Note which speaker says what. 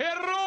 Speaker 1: Error.